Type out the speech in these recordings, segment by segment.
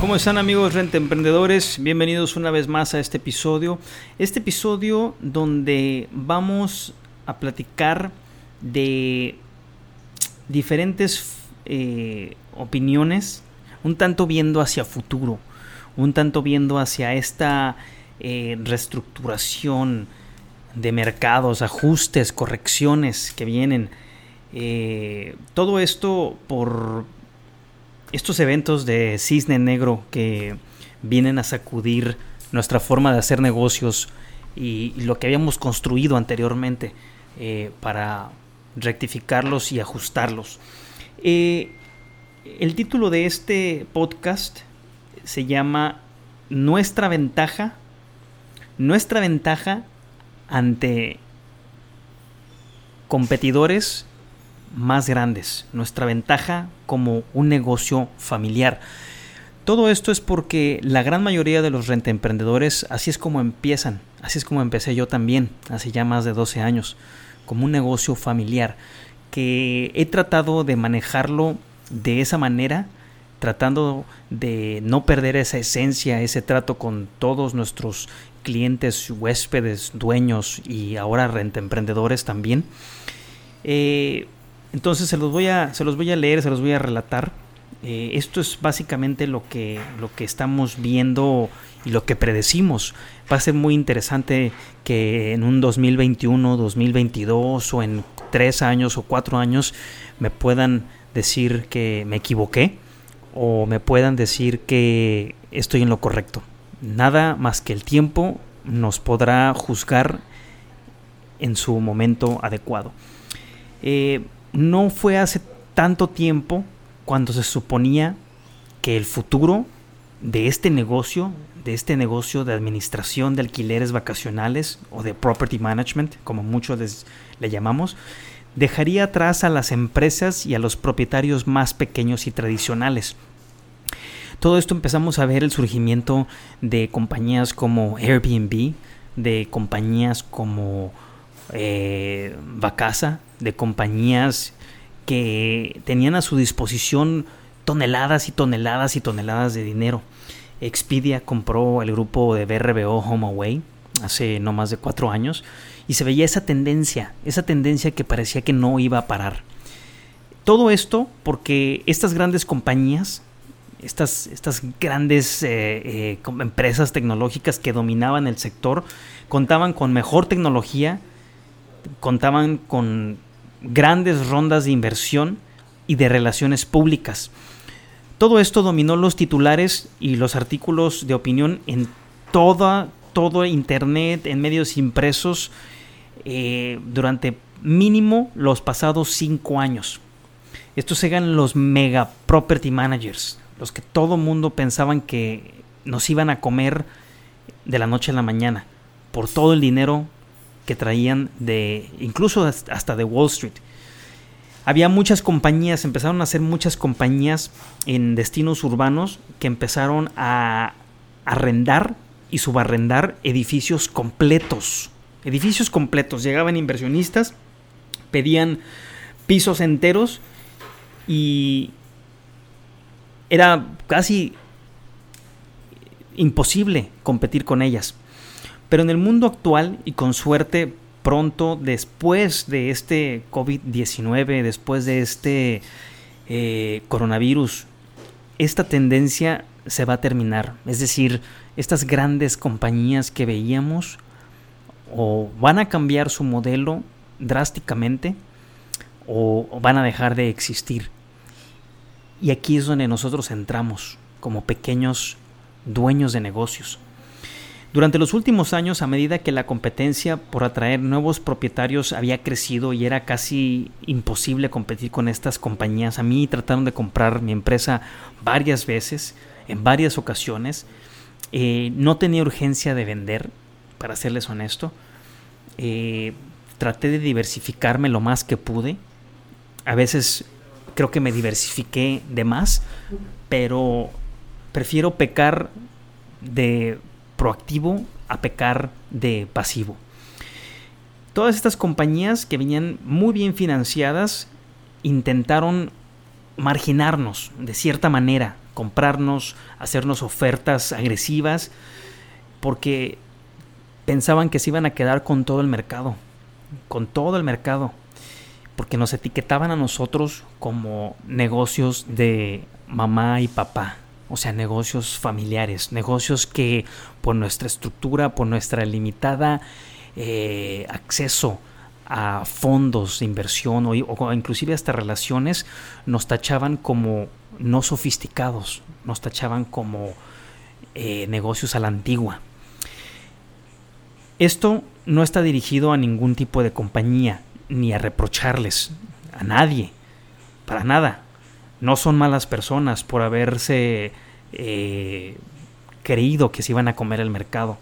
¿Cómo están amigos Renta Emprendedores? Bienvenidos una vez más a este episodio. Este episodio donde vamos a platicar de diferentes eh, opiniones, un tanto viendo hacia futuro, un tanto viendo hacia esta eh, reestructuración de mercados, ajustes, correcciones que vienen. Eh, todo esto por estos eventos de cisne negro que vienen a sacudir nuestra forma de hacer negocios y, lo que habíamos construido anteriormente eh, para rectificarlos y ajustarlos. Eh, el título de este podcast se llama Nuestra ventaja, nuestra ventaja ante competidores más grandes, nuestra ventaja como un negocio familiar. Todo esto es porque la gran mayoría de los rentemprendedores así es como empiezan, así es como empecé yo también, hace ya más de 12 años, como un negocio familiar, que he tratado de manejarlo de esa manera, tratando de no perder esa esencia, ese trato con todos nuestros clientes, huéspedes, dueños y ahora rentemprendedores también. Eh, entonces se los voy a, se los voy a leer, se los voy a relatar. Eh, esto es básicamente lo que, lo que estamos viendo y lo que predecimos. Va a ser muy interesante que en un 2021, 2022 o en tres años o cuatro años me puedan decir que me equivoqué o me puedan decir que estoy en lo correcto. Nada más que el tiempo nos podrá juzgar en su momento adecuado. Eh, no fue hace tanto tiempo cuando se suponía que el futuro de este negocio, de este negocio de administración de alquileres vacacionales o de property management, como muchos les, le llamamos, dejaría atrás a las empresas y a los propietarios más pequeños y tradicionales. Todo esto empezamos a ver el surgimiento de compañías como Airbnb, de compañías como eh, Vacasa, de compañías que tenían a su disposición toneladas y toneladas y toneladas de dinero. Expedia compró el grupo de BRBO HomeAway hace no más de cuatro años y se veía esa tendencia, esa tendencia que parecía que no iba a parar. Todo esto porque estas grandes compañías, estas, estas grandes eh, eh, empresas tecnológicas que dominaban el sector, contaban con mejor tecnología, contaban con grandes rondas de inversión y de relaciones públicas. Todo esto dominó los titulares y los artículos de opinión en toda, todo Internet, en medios impresos, eh, durante mínimo los pasados cinco años. Estos eran los mega property managers, los que todo mundo pensaban que nos iban a comer de la noche a la mañana por todo el dinero que traían de incluso hasta de Wall Street. Había muchas compañías, empezaron a hacer muchas compañías en destinos urbanos que empezaron a arrendar y subarrendar edificios completos. Edificios completos. Llegaban inversionistas, pedían pisos enteros y era casi imposible competir con ellas. Pero en el mundo actual y con suerte pronto después de este COVID-19, después de este eh, coronavirus, esta tendencia se va a terminar. Es decir, estas grandes compañías que veíamos o van a cambiar su modelo drásticamente o, o van a dejar de existir. Y aquí es donde nosotros entramos como pequeños dueños de negocios. Durante los últimos años, a medida que la competencia por atraer nuevos propietarios había crecido y era casi imposible competir con estas compañías, a mí trataron de comprar mi empresa varias veces, en varias ocasiones, Eh, no tenía urgencia de vender, para serles honesto. Eh, traté de diversificarme lo más que pude. A veces creo que me diversifiqué de más, pero prefiero pecar de proactivo a pecar de pasivo. Todas estas compañías que venían muy bien financiadas intentaron marginarnos de cierta manera, comprarnos, hacernos ofertas agresivas, porque pensaban que se iban a quedar con todo el mercado, con todo el mercado, porque nos etiquetaban a nosotros como negocios de mamá y papá, o sea, negocios familiares, negocios que por nuestra estructura, por nuestra limitada eh, acceso a fondos de inversión o, o, inclusive hasta relaciones nos tachaban como no sofisticados, nos tachaban como eh, negocios a la antigua. Esto no está dirigido a ningún tipo de compañía, ni a reprocharles, a nadie, para nada. No son malas personas por haberse eh, creído que se iban a comer el mercado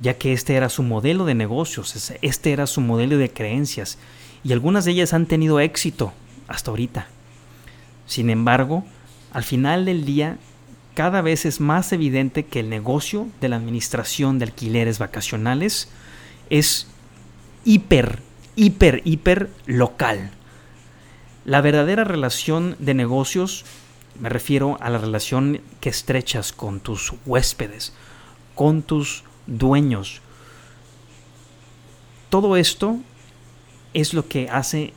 ya que este era su modelo de negocios, este era su modelo de creencias, y algunas de ellas han tenido éxito hasta ahorita. Sin embargo, al final del día, cada vez es más evidente que el negocio de la administración de alquileres vacacionales es hiper, hiper, hiper local. La verdadera relación de negocios, me refiero a la relación que estrechas con tus huéspedes, con tus dueños. Todo esto es lo que hace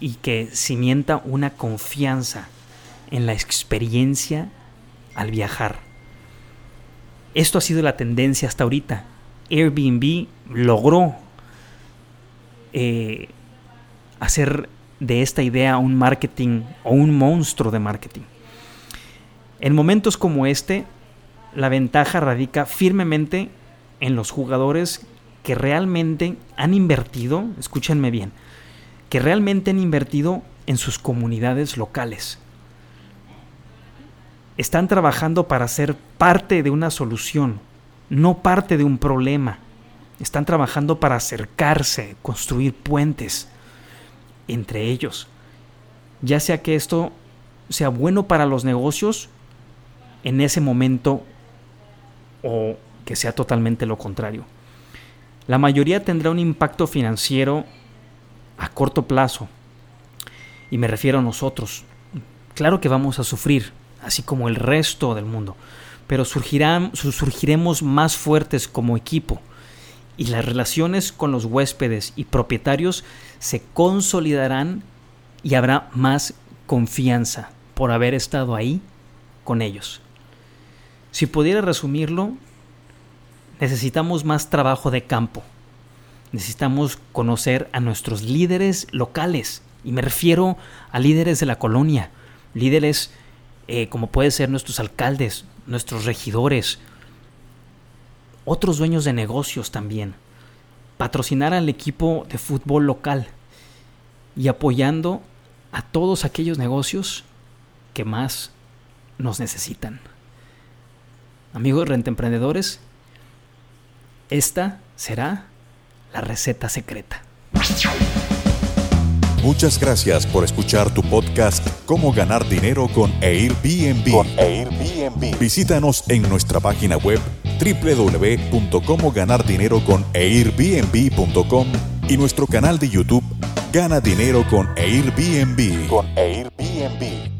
y que cimienta una confianza en la experiencia al viajar. Esto ha sido la tendencia hasta ahorita. Airbnb logró eh, hacer de esta idea un marketing o un monstruo de marketing. En momentos como este, la ventaja radica firmemente en los jugadores que realmente han invertido, escúchenme bien, que realmente han invertido en sus comunidades locales. Están trabajando para ser parte de una solución, no parte de un problema. Están trabajando para acercarse, construir puentes entre ellos. Ya sea que esto sea bueno para los negocios en ese momento o que sea totalmente lo contrario. La mayoría tendrá un impacto financiero a corto plazo. Y me refiero a nosotros. Claro que vamos a sufrir, así como el resto del mundo, pero surgirán, surgiremos más fuertes como equipo y las relaciones con los huéspedes y propietarios se consolidarán y habrá más confianza por haber estado ahí con ellos. Si pudiera resumirlo, necesitamos más trabajo de campo. Necesitamos conocer a nuestros líderes locales. Y me refiero a líderes de la colonia. Líderes eh, como pueden ser nuestros alcaldes, nuestros regidores, otros dueños de negocios también. Patrocinar al equipo de fútbol local y apoyando a todos aquellos negocios que más nos necesitan. Amigos rentemprendedores, esta será la receta secreta. Muchas gracias por escuchar tu podcast Cómo ganar dinero con Airbnb. Con Airbnb. Visítanos en nuestra página web www.comoganardineroconairbnb.com y nuestro canal de YouTube Gana Dinero con Airbnb. Con Airbnb.